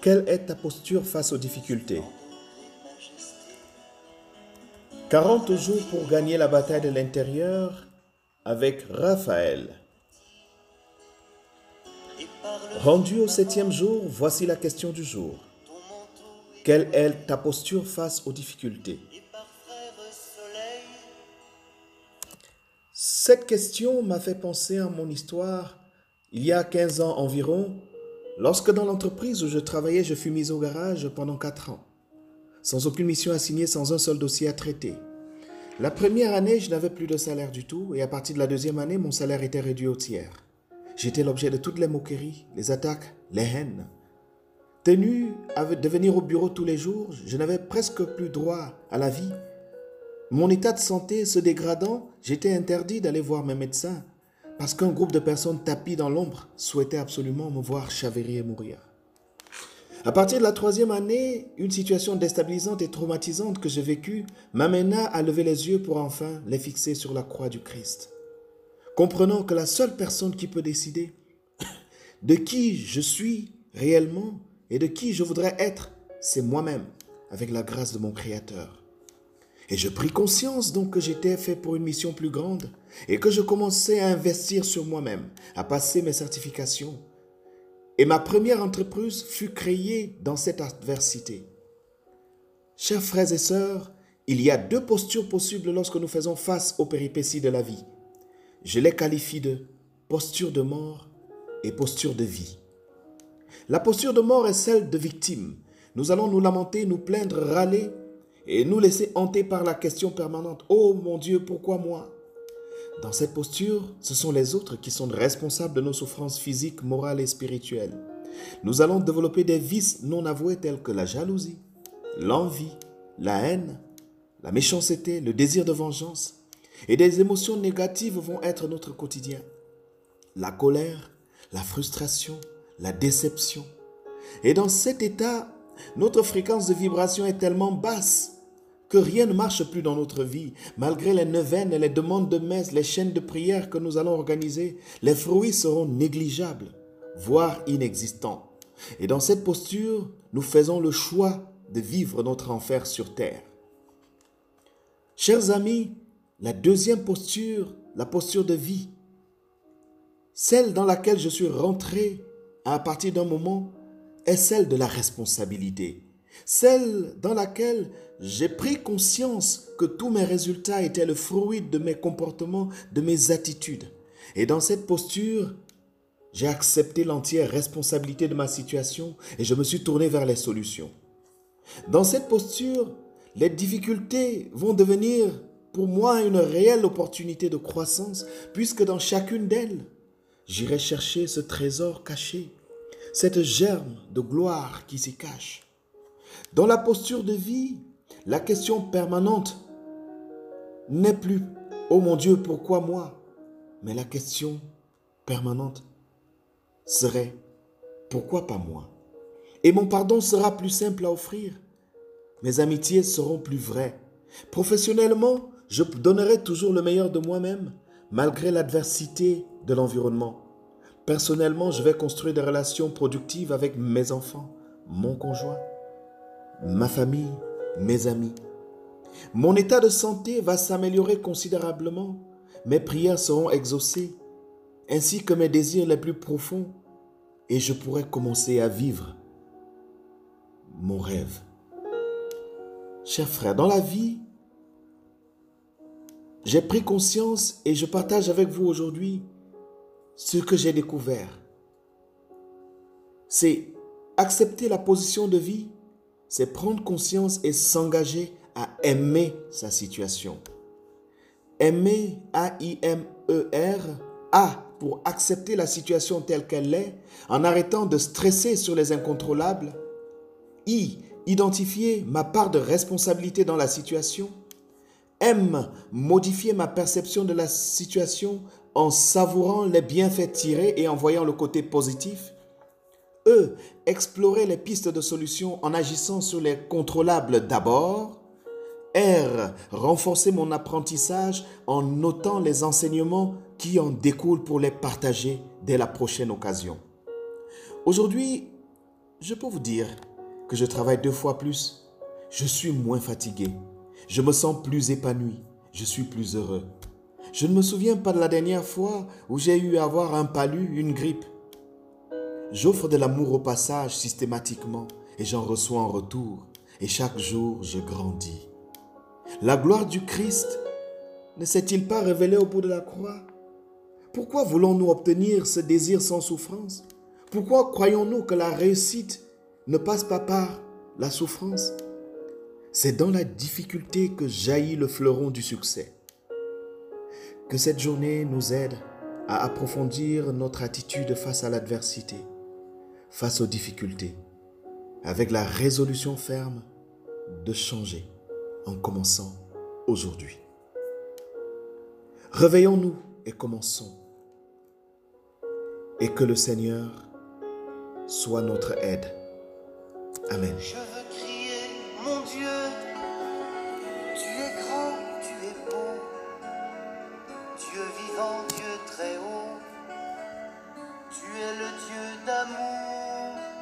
Quelle est ta posture face aux difficultés? 40 jours pour gagner la bataille de l'intérieur avec Raphaël. Rendu au septième jour, voici la question du jour. Quelle est ta posture face aux difficultés? Cette question m'a fait penser à mon histoire il y a 15 ans environ, lorsque dans l'entreprise où je travaillais, je fus mis au garage pendant 4 ans, sans aucune mission assignée, sans un seul dossier à traiter. La première année, je n'avais plus de salaire du tout, et à partir de la deuxième année, mon salaire était réduit au tiers. J'étais l'objet de toutes les moqueries, les attaques, les haines. Tenu de venir au bureau tous les jours, je n'avais presque plus droit à la vie. Mon état de santé se dégradant, j'étais interdit d'aller voir mes médecins parce qu'un groupe de personnes tapies dans l'ombre souhaitait absolument me voir chavirer et mourir. À partir de la troisième année, une situation déstabilisante et traumatisante que j'ai vécue m'amena à lever les yeux pour enfin les fixer sur la croix du Christ. Comprenant que la seule personne qui peut décider de qui je suis réellement et de qui je voudrais être, c'est moi-même, avec la grâce de mon Créateur. Et je pris conscience donc que j'étais fait pour une mission plus grande et que je commençais à investir sur moi-même, à passer mes certifications. Et ma première entreprise fut créée dans cette adversité. Chers frères et sœurs, il y a deux postures possibles lorsque nous faisons face aux péripéties de la vie. Je les qualifie de posture de mort et posture de vie. La posture de mort est celle de victime. Nous allons nous lamenter, nous plaindre, râler et nous laisser hanter par la question permanente Oh mon Dieu, pourquoi moi? Dans cette posture, ce sont les autres qui sont responsables de nos souffrances physiques, morales et spirituelles. Nous allons développer des vices non avoués tels que la jalousie, l'envie, la haine, la méchanceté, le désir de vengeance. Et des émotions négatives vont être notre quotidien. La colère, la frustration, la déception. Et dans cet état, notre fréquence de vibration est tellement basse que rien ne marche plus dans notre vie. Malgré les neuvaines et les demandes de messe, les chaînes de prière que nous allons organiser, les fruits seront négligeables, voire inexistants. Et dans cette posture, nous faisons le choix de vivre notre enfer sur terre. Chers amis, la deuxième posture, la posture de vie, celle dans laquelle je suis rentré à partir d'un moment, est celle de la responsabilité celle dans laquelle j'ai pris conscience que tous mes résultats étaient le fruit de mes comportements, de mes attitudes. Et dans cette posture, j'ai accepté l'entière responsabilité de ma situation et je me suis tourné vers les solutions. Dans cette posture, les difficultés vont devenir pour moi une réelle opportunité de croissance puisque dans chacune d'elles, j'irai chercher ce trésor caché, cette germe de gloire qui s'y cache. Dans la posture de vie, la question permanente n'est plus ⁇ Oh mon Dieu, pourquoi moi ?⁇ mais la question permanente serait ⁇ Pourquoi pas moi ?⁇ Et mon pardon sera plus simple à offrir. Mes amitiés seront plus vraies. Professionnellement, je donnerai toujours le meilleur de moi-même, malgré l'adversité de l'environnement. Personnellement, je vais construire des relations productives avec mes enfants, mon conjoint ma famille, mes amis. Mon état de santé va s'améliorer considérablement. Mes prières seront exaucées, ainsi que mes désirs les plus profonds, et je pourrai commencer à vivre mon rêve. Chers frères, dans la vie, j'ai pris conscience et je partage avec vous aujourd'hui ce que j'ai découvert. C'est accepter la position de vie c'est prendre conscience et s'engager à aimer sa situation. Aimer, A-I-M-E-R, A pour accepter la situation telle qu'elle est, en arrêtant de stresser sur les incontrôlables. I, identifier ma part de responsabilité dans la situation. M, modifier ma perception de la situation en savourant les bienfaits tirés et en voyant le côté positif. E. Explorer les pistes de solutions en agissant sur les contrôlables d'abord. R. Renforcer mon apprentissage en notant les enseignements qui en découlent pour les partager dès la prochaine occasion. Aujourd'hui, je peux vous dire que je travaille deux fois plus. Je suis moins fatigué. Je me sens plus épanoui. Je suis plus heureux. Je ne me souviens pas de la dernière fois où j'ai eu à avoir un palu, une grippe. J'offre de l'amour au passage systématiquement et j'en reçois en retour. Et chaque jour, je grandis. La gloire du Christ ne s'est-il pas révélée au bout de la croix? Pourquoi voulons-nous obtenir ce désir sans souffrance? Pourquoi croyons-nous que la réussite ne passe pas par la souffrance? C'est dans la difficulté que jaillit le fleuron du succès. Que cette journée nous aide à approfondir notre attitude face à l'adversité, face aux difficultés, avec la résolution ferme de changer en commençant aujourd'hui. Réveillons-nous et commençons. Et que le Seigneur soit notre aide. Amen.